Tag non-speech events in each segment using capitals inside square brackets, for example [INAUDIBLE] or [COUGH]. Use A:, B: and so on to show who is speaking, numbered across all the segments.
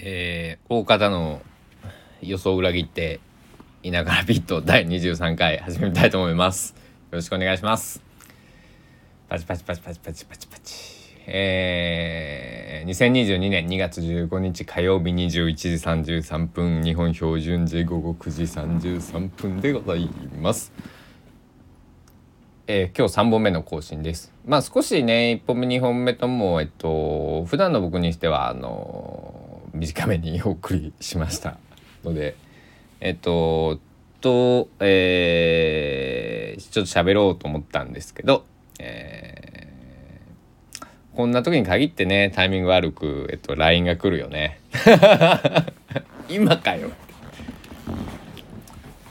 A: えー、大方の予想を裏切っていながらビット第23回始めたいと思います。よろしくお願いします。パチパチパチパチパチパチパチえー、2022年2月15日火曜日21時33分日本標準時午後9時33分でございます。えー、今日3本目の更新です。まあ少しね1本目2本目ともえっと普段の僕にしてはあの短めにお送りしましたのでえっととえー、ちょっと喋ろうと思ったんですけど、えー、こんな時に限ってねタイミング悪く、えっと、LINE が来るよね。[LAUGHS] 今かよ。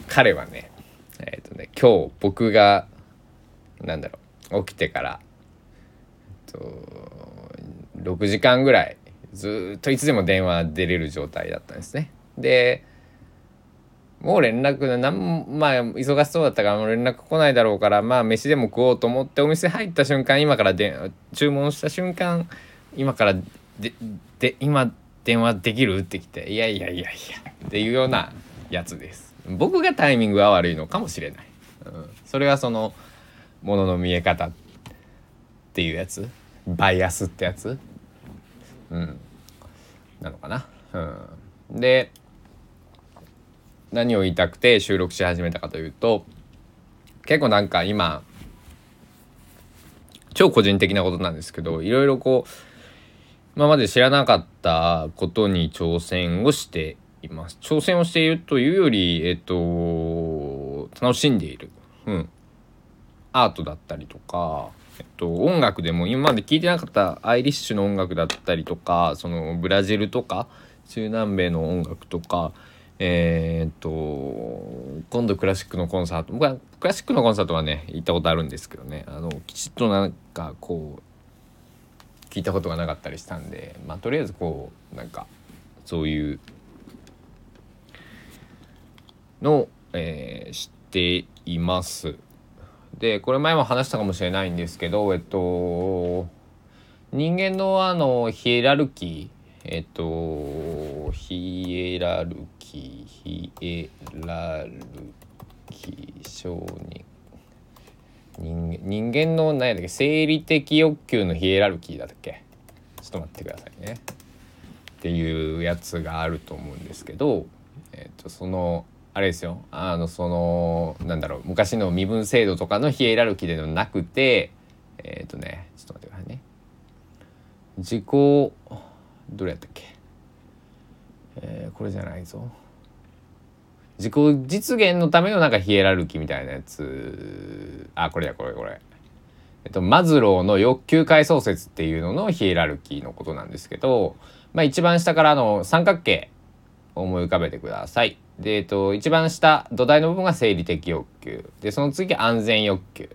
A: 彼はねえっとね今日僕がなんだろう起きてから、えっと、6時間ぐらいずっといつでも電話出れる状態だったんですね。でもう連絡なんまあ忙しそうだったからもう連絡来ないだろうからまあ飯でも食おうと思ってお店入った瞬間今からで注文した瞬間今からでで今電話できる？ってきていやいやいやいやっていうようなやつです。僕がタイミングが悪いのかもしれない、うん、それはそのものの見え方っていうやつ？バイアスってやつ？うん。なのかな。うん、で何を言いたくて収録し始めたかというと結構なんか今超個人的なことなんですけどいろいろこう今まで知らなかったことに挑戦をしています。挑戦をしているというより、えっと、楽しんでいる。うん。アートだったりとか、えっと、音楽でも今まで聴いてなかったアイリッシュの音楽だったりとかそのブラジルとか中南米の音楽とかえー、っと今度クラシックのコンサート僕はクラシックのコンサートはね行ったことあるんですけどねあのきちっとなんかこう聞いたことがなかったりしたんでまあとりあえずこうなんかそういうの、えー、知っています。でこれ前も話したかもしれないんですけどえっと人間のあのヒエラルキーえっとヒエラルキーヒエラルキー承認人人間の何やったっけ生理的欲求のヒエラルキーだったっけ？ちょっと待ってくださいね。っていうやつがあると思うんですけど、えっと、そのあれですよ。あのそのなんだろう。昔の身分制度とかのヒエラルキーではなくてえっ、ー、とねちょっと待ってくださいね。自己どれやったっけ？えー、これじゃないぞ。自己実現のためのなんかヒエラルキーみたいなやつ。あこれやこれこれ。えっと、マズローの欲求階層説っていうののヒエラルキーのことなんですけど、まあ、一番下からの三角形思い浮かべてください。で、えっと、一番下土台の部分が生理的欲求。でその次安全欲求。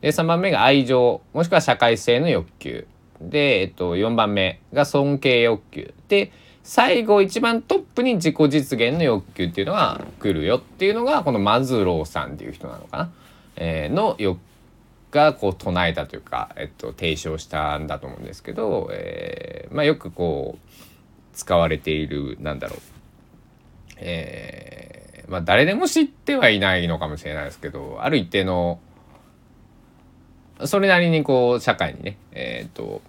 A: で3番目が愛情もしくは社会性の欲求。で、えっと、4番目が尊敬欲求。で最後一番トップに自己実現の欲求っていうのが来るよっていうのがこのマズローさんっていう人なのかな、えー、の欲がこう唱えたというか、えっと、提唱したんだと思うんですけど、えーまあ、よくこう使われているなんだろう。えー、まあ誰でも知ってはいないのかもしれないですけどある一定のそれなりにこう社会にねえっ、ー、と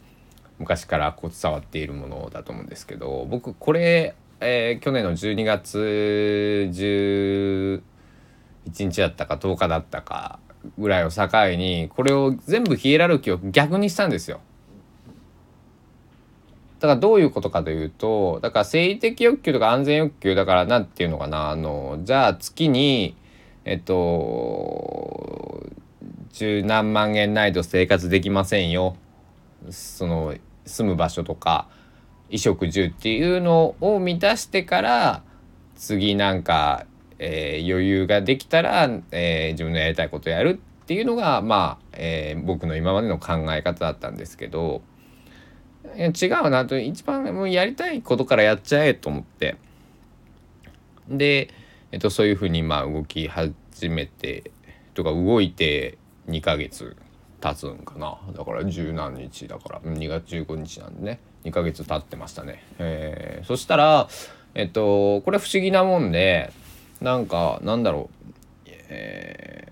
A: 昔からこう伝わっているものだと思うんですけど僕これ、えー、去年の12月11日だったか10日だったかぐらいを境にこれを全部ヒエラルキーを逆にしたんですよ。だからどういうことかというとだから生理的欲求とか安全欲求だから何て言うのかな。あのじゃあ月にえっと十何万円ないと生活できませんよ。その住む場所とか衣食住っていうのを満たしてから次なんか、えー、余裕ができたら、えー、自分のやりたいことやるっていうのがまあ、えー、僕の今までの考え方だったんですけど。違うな。と一番もうやりたいことからやっちゃえと思って。で、えっと、そういうふうにまあ動き始めてとか動いて2ヶ月経つんかな。だから十何日だから。2月15日なんでね。2ヶ月経ってましたね。えー、そしたら、えっと、これ不思議なもんで、なんか、なんだろう、え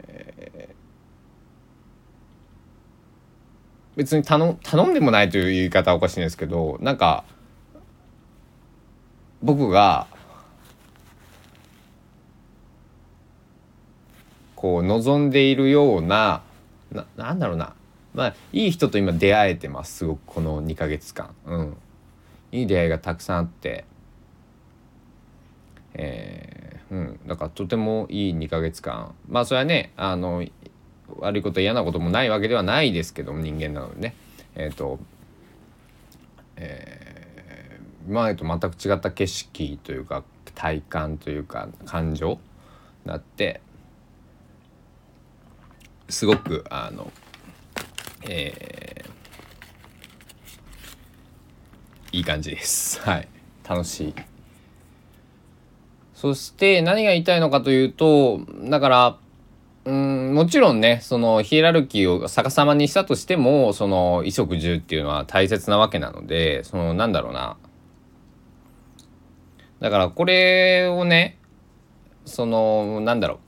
A: 別に頼頼んでもないという言い方はおかしいんですけど、なんか、僕が、こう望んでいるようなななんだろうな。まあいい人と今出会えてますすごくこの2ヶ月間。うん。いい出会いがたくさんあって。えー、うん。だからとてもいい2ヶ月間。まあそれはねあの悪いこと嫌なこともないわけではないですけども人間なのでねえっ、ー、とえー、今までと全く違った景色というか体感というか感情なってすごくあのえー、いい感じです。[LAUGHS] はい。楽しい。そして何が言いたいのかというと、だから、うん、もちろんね、そのヒエラルキーを逆さまにしたとしても、その衣食住っていうのは大切なわけなので、そのなんだろうな。だからこれをね、そのなんだろう。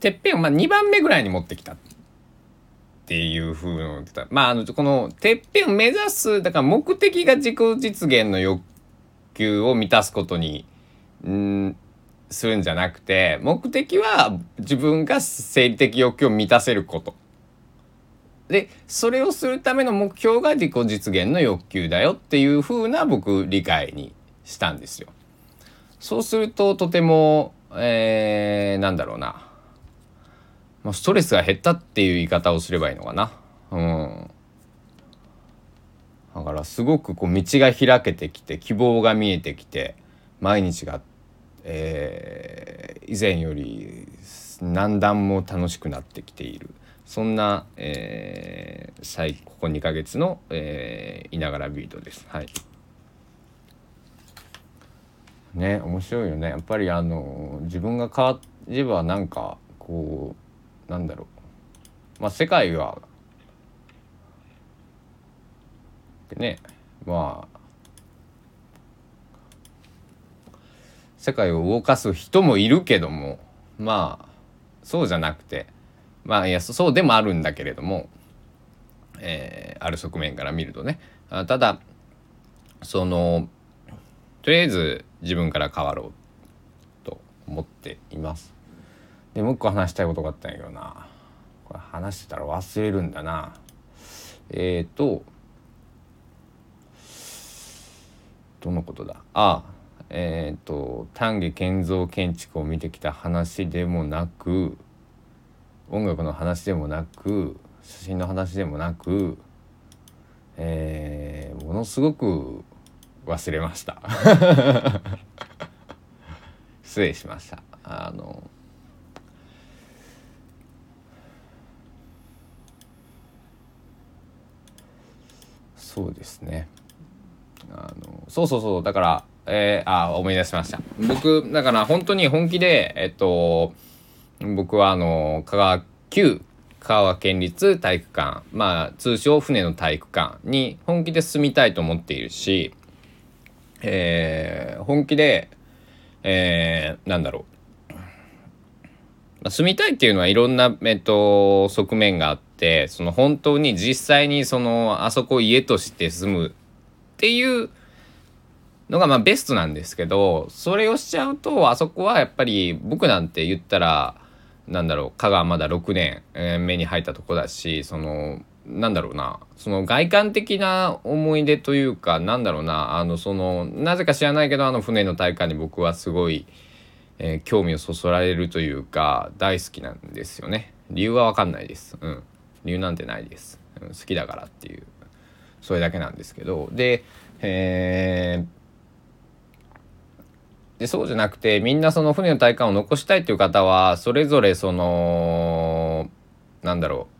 A: てっぺんをまあ2番目ぐらいに持ってきたっていうふうに言ってた。まあ、あの、この、てっぺんを目指す、だから目的が自己実現の欲求を満たすことに、んするんじゃなくて、目的は自分が生理的欲求を満たせること。で、それをするための目標が自己実現の欲求だよっていうふうな僕理解にしたんですよ。そうするととても、えー、なんだろうな。まあ、ストレスが減ったっていう言い方をすればいいのかな。うん。だからすごくこう道が開けてきて希望が見えてきて毎日が、えー、以前より何段も楽しくなってきている。そんな、えー、最ここ2ヶ月の、えー、いながらビートです。はい。ね面白いよね。やっぱりあの自分が変わればなんかこうなんだろう。まあ世界はでね。まあ世界を動かす人もいるけどもまあそうじゃなくてまあいやそうでもあるんだけれども、えー、ある側面から見るとね。あただそのとりあえず自分から変わろうと思っています。でもう一個話したいことがあったんやけどな。これ話してたら忘れるんだな。えっ、ー、とどのことだ？あえっ、ー、と丹下健三建築を見てきた話でもなく音楽の話でもなく写真の話でもなく、えー、ものすごく忘れました。[LAUGHS] 失礼しました。あのそうですね。あのそうそうそうだからえー、あ思い出しました。僕だから本当に本気でえっと僕はあの香川旧香川県立体育館まあ通称船の体育館に本気で住みたいと思っているし、えー、本気で、えー、なんだろう。住みたいっていうのはいろんな、えっと、側面があってってその本当に実際にそのあそこ家として住むっていうのがまあベストなんですけどそれをしちゃうとあそこはやっぱり僕なんて言ったらなんだろう香川まだ6年目に入ったとこだしそのなんだろうなその外観的な思い出というかなんだろうなあのそのなぜか知らないけどあの船の大会に僕はすごい、えー、興味をそそられるというか大好きなんですよね。理由は分かんないです。うん。理由なんてないです、うん、好きだからっていう。それだけなんですけどで,、えー、でそうじゃなくてみんなその船の体感を残したいっていう方はそれぞれそのなんだろう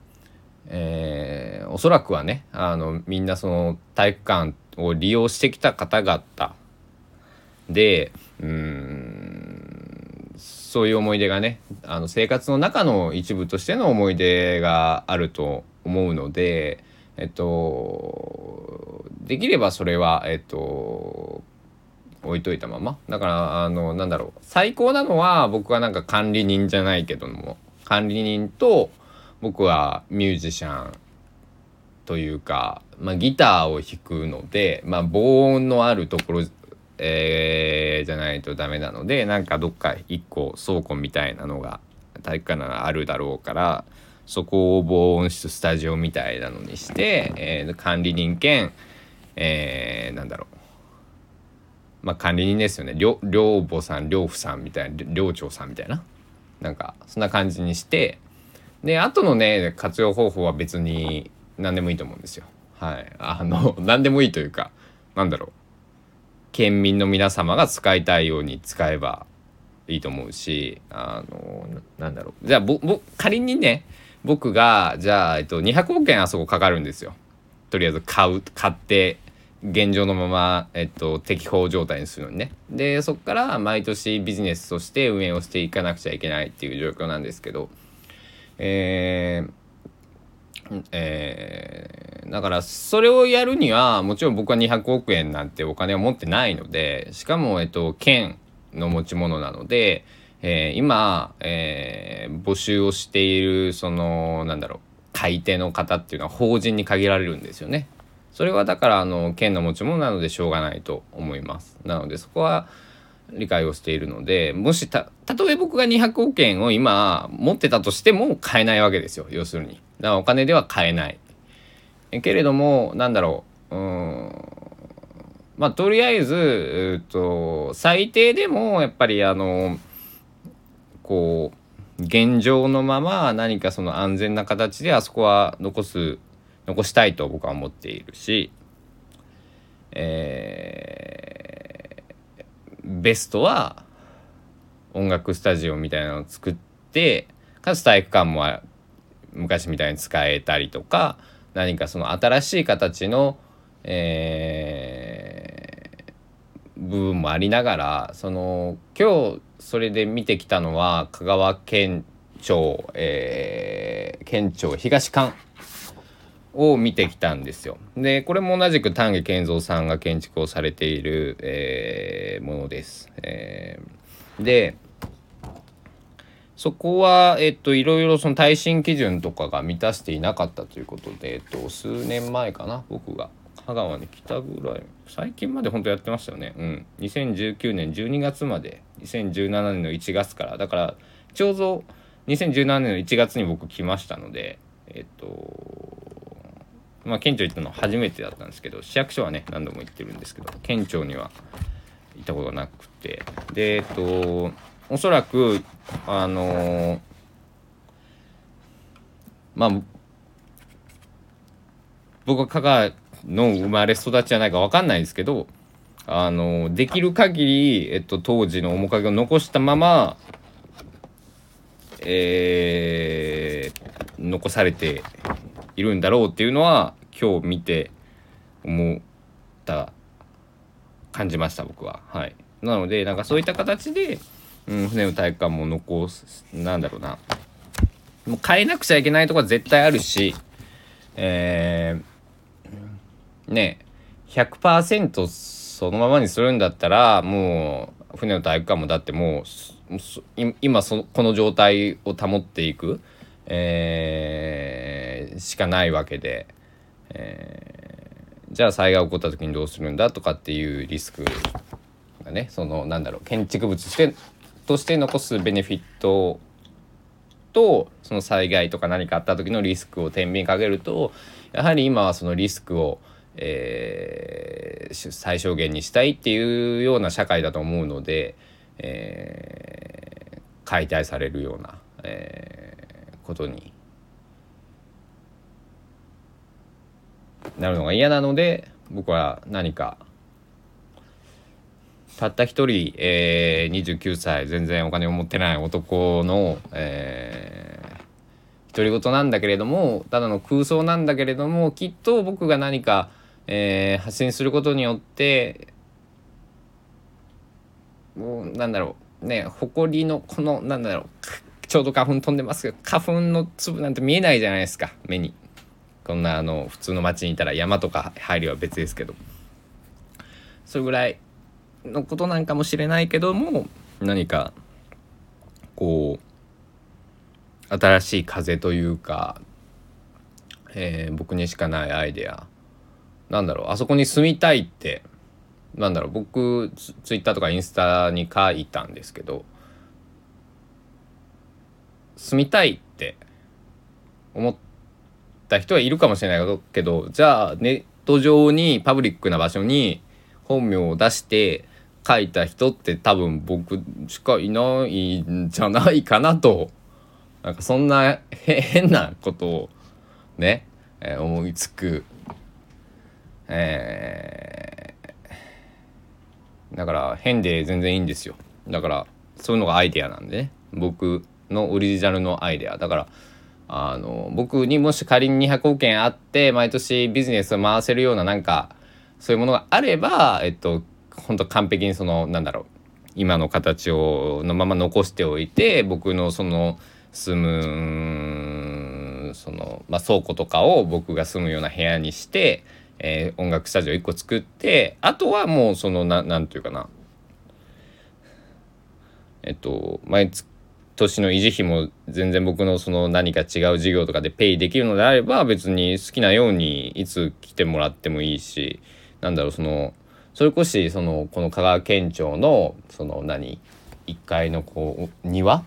A: えー、おそらくはねあのみんなその体育館を利用してきた方々でうんそういう思い出がねあの生活の中の一部としての思い出があると思うのでえっとできればそれはえっと置いといたまま。だからあのなんだろう。最高なのは僕はなんか管理人じゃないけども。管理人と僕はミュージシャン。というか、まあ、ギターを弾くので、まあ、防音のあるところ、えー、じゃないとダメなのでなんかどっか一個倉庫みたいなのが体育館ならあるだろうからそこを防音室スタジオみたいなのにして、えー、管理人兼、えー、なんだろう。まあ管理人ですよね。寮母さん寮夫さんみたいな寮長さんみたいな。なんかそんな感じにしてで後のね活用方法は別に何でもいいと思うんですよ。はい、あの [LAUGHS] 何でもいいというかなんだろう。県民の皆様が使いたいように使えばいいと思うしあのなんだろう。じゃあぼぼ仮にね僕がじゃあ、えっと、200億円あそこかかるんですよ。とりあえず買う買って現状のまま、えっと、適法状態にするのにね。でそこから毎年ビジネスとして運営をしていかなくちゃいけないっていう状況なんですけどえーえー、だからそれをやるにはもちろん僕は200億円なんてお金を持ってないのでしかも、えっと、県の持ち物なので、えー、今、えー、募集をしているそのなんだろう買い手の方っていうのは法人に限られるんですよね。それはだからあの県の持ち物なのでしょうがないと思います。なのでそこは理解をしているのでもしたとえ僕が200億円を今持ってたとしても買えないわけですよ要するに。だからお金では買えない。けれどもなんだろううんまあとりあえず、えっと、最低でもやっぱりあのこう現状のまま何かその安全な形であそこは残す残したいと僕は思っているし、えー、ベストは音楽スタジオみたいなのを作ってかつ体育館も昔みたいに使えたりとか何かその新しい形の、えー、部分もありながらその今日それで見てきたのは香川県庁、えー、県庁東館を見てきたんですよ。でこれも同じく丹下健三さんが建築をされている、えー、ものです。えー、でそこは、えっと、いろいろその耐震基準とかが満たしていなかったということで、えっと、数年前かな僕が香川に来たぐらい。最近まで本当やってましたよね。うん。2019年12月まで。2017年の1月から。だからちょうど2017年の1月に僕来ましたのでえっとまあ県庁行ったの初めてだったんですけど市役所はね何度も行ってるんですけど県庁には行ったことなくて。でえっとおそらくあの、まあ僕は香川の生まれ育ちじゃないか分かんないですけどあの、できる限り、えっと、当時の面影を残したままえー、残されているんだろうっていうのは今日見て思った感じました僕は。はい。なのでなんかそういった形でうん、船の体育館も残すなんだろうな。もう変えなくちゃいけないとこは絶対あるしえー、ね100%そのままにするんだったらもう船の体育館もだってもう今そこの状態を保っていく、えー、しかないわけで、えー、じゃあ災害起こった時にどうするんだとかっていうリスクがねそのなんだろう建築物してとして残すベネフィットとその災害とか何かあった時のリスクを天秤かけるとやはり今はそのリスクを、えー、最小限にしたいっていうような社会だと思うので、えー、解体されるような、えー、ことになるのが嫌なので僕は何かたった一人、えー、29歳全然お金を持ってない男の、えー、独り言なんだけれどもただの空想なんだけれどもきっと僕が何か、えー、発信することによってもうなんだろうね埃のこのなんだろうちょうど花粉飛んでますけど花粉の粒なんて見えないじゃないですか目に。こんなあの普通の街にいたら山とか入りは別ですけど。それぐらいのことなんかもしれないけども何かこう新しい風というか、えー、僕にしかないアイデアなんだろうあそこに住みたいってなんだろう僕ツイッターとかインスタに書いたんですけど住みたいって思った人はいるかもしれないけどじゃあネット上にパブリックな場所に本名を出して書いた人って多分僕しかいないんじゃないかなとなんかそんな変なことをね、え、思いつく、えー、だから変で全然いいんですよ。だからそういうのがアイデアなんでね。僕のオリジナルのアイデア。だからあの僕にもし仮に200億円あって毎年ビジネスを回せるようななんかそういうものがあればえっと本当完璧にそのなんだろう今の形をのまま残しておいて僕のその住むその、まあ、倉庫とかを僕が住むような部屋にして、えー、音楽スタジオ1個作ってあとはもうそのななんていうかな。えっと毎月年の維持費も全然僕のその何か違う事業とかでペイできるのであれば別に好きなようにいつ来てもらってもいいしなんだろうそのそれこそそのこの香川県庁のその何？1階のこう庭？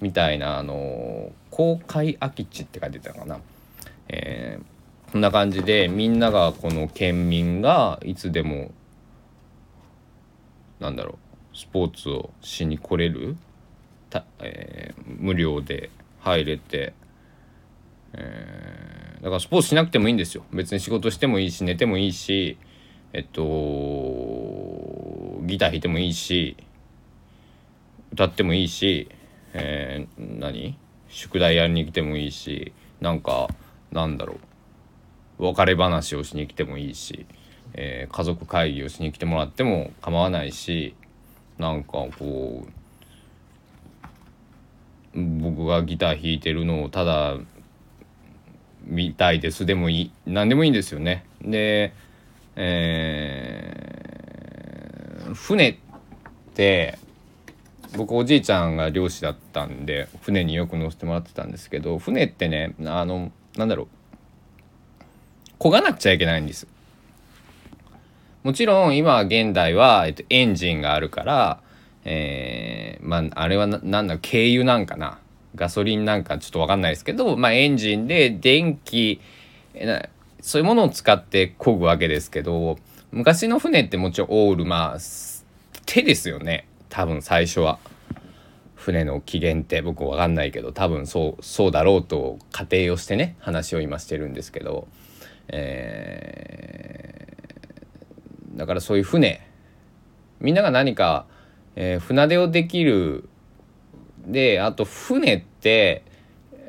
A: みたいなあの公開空き地って書いてたのかな、えー、こんな感じでみんながこの県民がいつでもなんだろうスポーツをしに来れるた、えー、無料で入れて、えー、だからスポーツしなくてもいいんですよ。別に仕事してもいいし寝てもいいしえっとギター弾いてもいいし歌ってもいいし、えー、何？宿題やりに来てもいいしなんかなんだろう。別れ話をしに来てもいいし、えー、家族会議をしに来てもらっても構わないしなんかこう僕がギター弾いてるのをただ見たいですでもいい何でもいいんですよね。で、えー、船って僕おじいちゃんが漁師だったんで船によく乗せてもらってたんですけど船ってねあのなんだろう漕がなくちゃいけないんです。もちろん今現代は、えっと、エンジンがあるからえー、まああれはなんだ軽油なんかなガソリンなんかちょっと分かんないですけど、まあ、エンジンで電気そういうものを使って漕ぐわけですけど昔の船ってもちろんオールまあ手ですよね多分最初は。船の起源って僕分かんないけど多分そうそうだろうと仮定をしてね話を今してるんですけど、えー、だからそういう船みんなが何かえー、船出をできるであと船って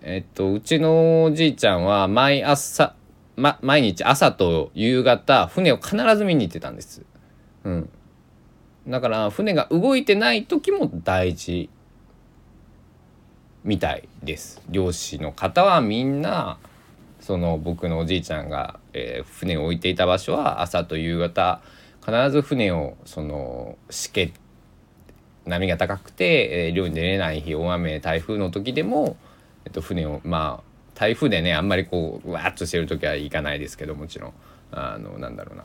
A: えっとうちのおじいちゃんは毎朝、ま、毎日朝と夕方船を必ず見に行ってたんです。うん、だから船が動いてない時も大事みたいです。漁師の方はみんなその僕のおじいちゃんが、えー、船を置いていた場所は朝と夕方必ず船をそのしけ波が高くて、えー、漁に出れない日大雨台風の時でも、えっと、船をまあ台風でねあんまりこうわっとしてる時は行かないですけどもちろん。あのなんだろうな。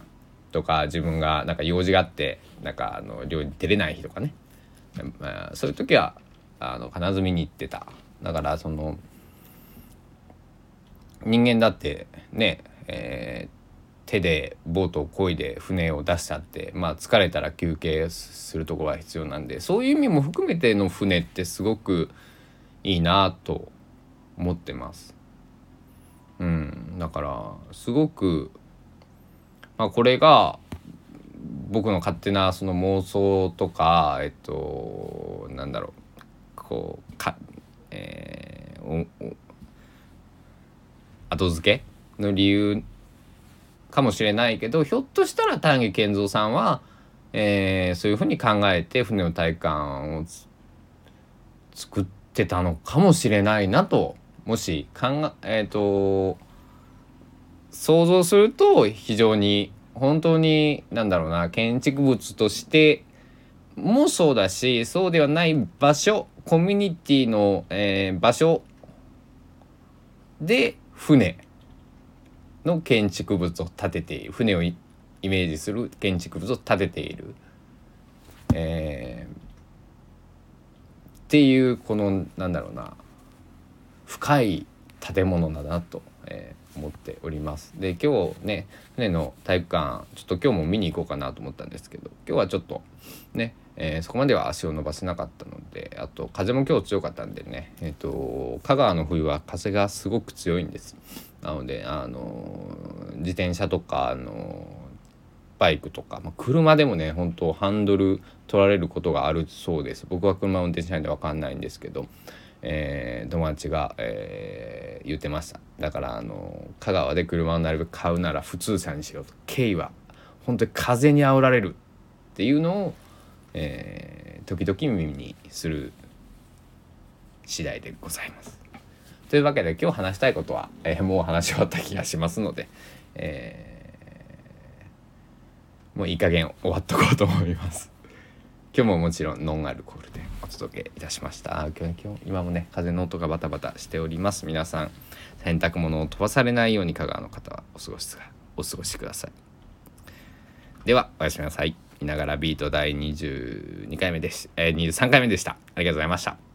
A: とか自分がなんか用事があってなんかあの漁に出れない日とかね、まあ、そういう時はあの必ず見に行ってた。だからその人間だってね、えー、手でボートを漕いで船を出したってまあ疲れたら休憩するところは必要なんでそういう意味も含めての船ってすごくいいなと思ってます。うん、だからすごく、まあ、これが僕の勝手なその妄想とかえっとなんだろうこうか、えー、後付けの理由かもしれないけどひょっとしたら丹下健三さんはえー、そういうふうに考えて船の体感を作ってたのかもしれないなともし考ええっ、ー、と想像すると非常に本当に何だろうな建築物としてもそうだしそうではない場所コミュニティの、えー、場所で船の建築物を建てている船をイメージする建築物を建てている、えー、っていうこのなんだろうな深い建物だなと、えー、思っております。で今日ね船の体育館ちょっと今日も見に行こうかなと思ったんですけど今日はちょっとねえー、そこまでは足を伸ばせなかったのであと風も今日強かったんでね、えーと、香川の冬は風がすごく強いんです。なのであの自転車とかあのバイクとか、まあ、車でもね本当ハンドル取られることがあるそうです。僕は車運転しないんで分かんないんですけど、えー、友達が、え、言ってました。だからあの香川で車をなるべく買うなら普通車にしようと。経緯は本当に風に煽られるっていうのをえー、時々耳にする次第でございます。というわけで今日話したいことは、えー、もう話し終わった気がしますので、えー、もういい加減終わっとこうと思います。今日ももちろんノンアルコールでお届けいたしました。今日今もね風の音がバタバタしております。皆さん洗濯物を飛ばされないように香川の方はお過ごしお過ごしください。ではおやすみなさい。きながらビート第22回目です、えー、23回目でした。ありがとうございました。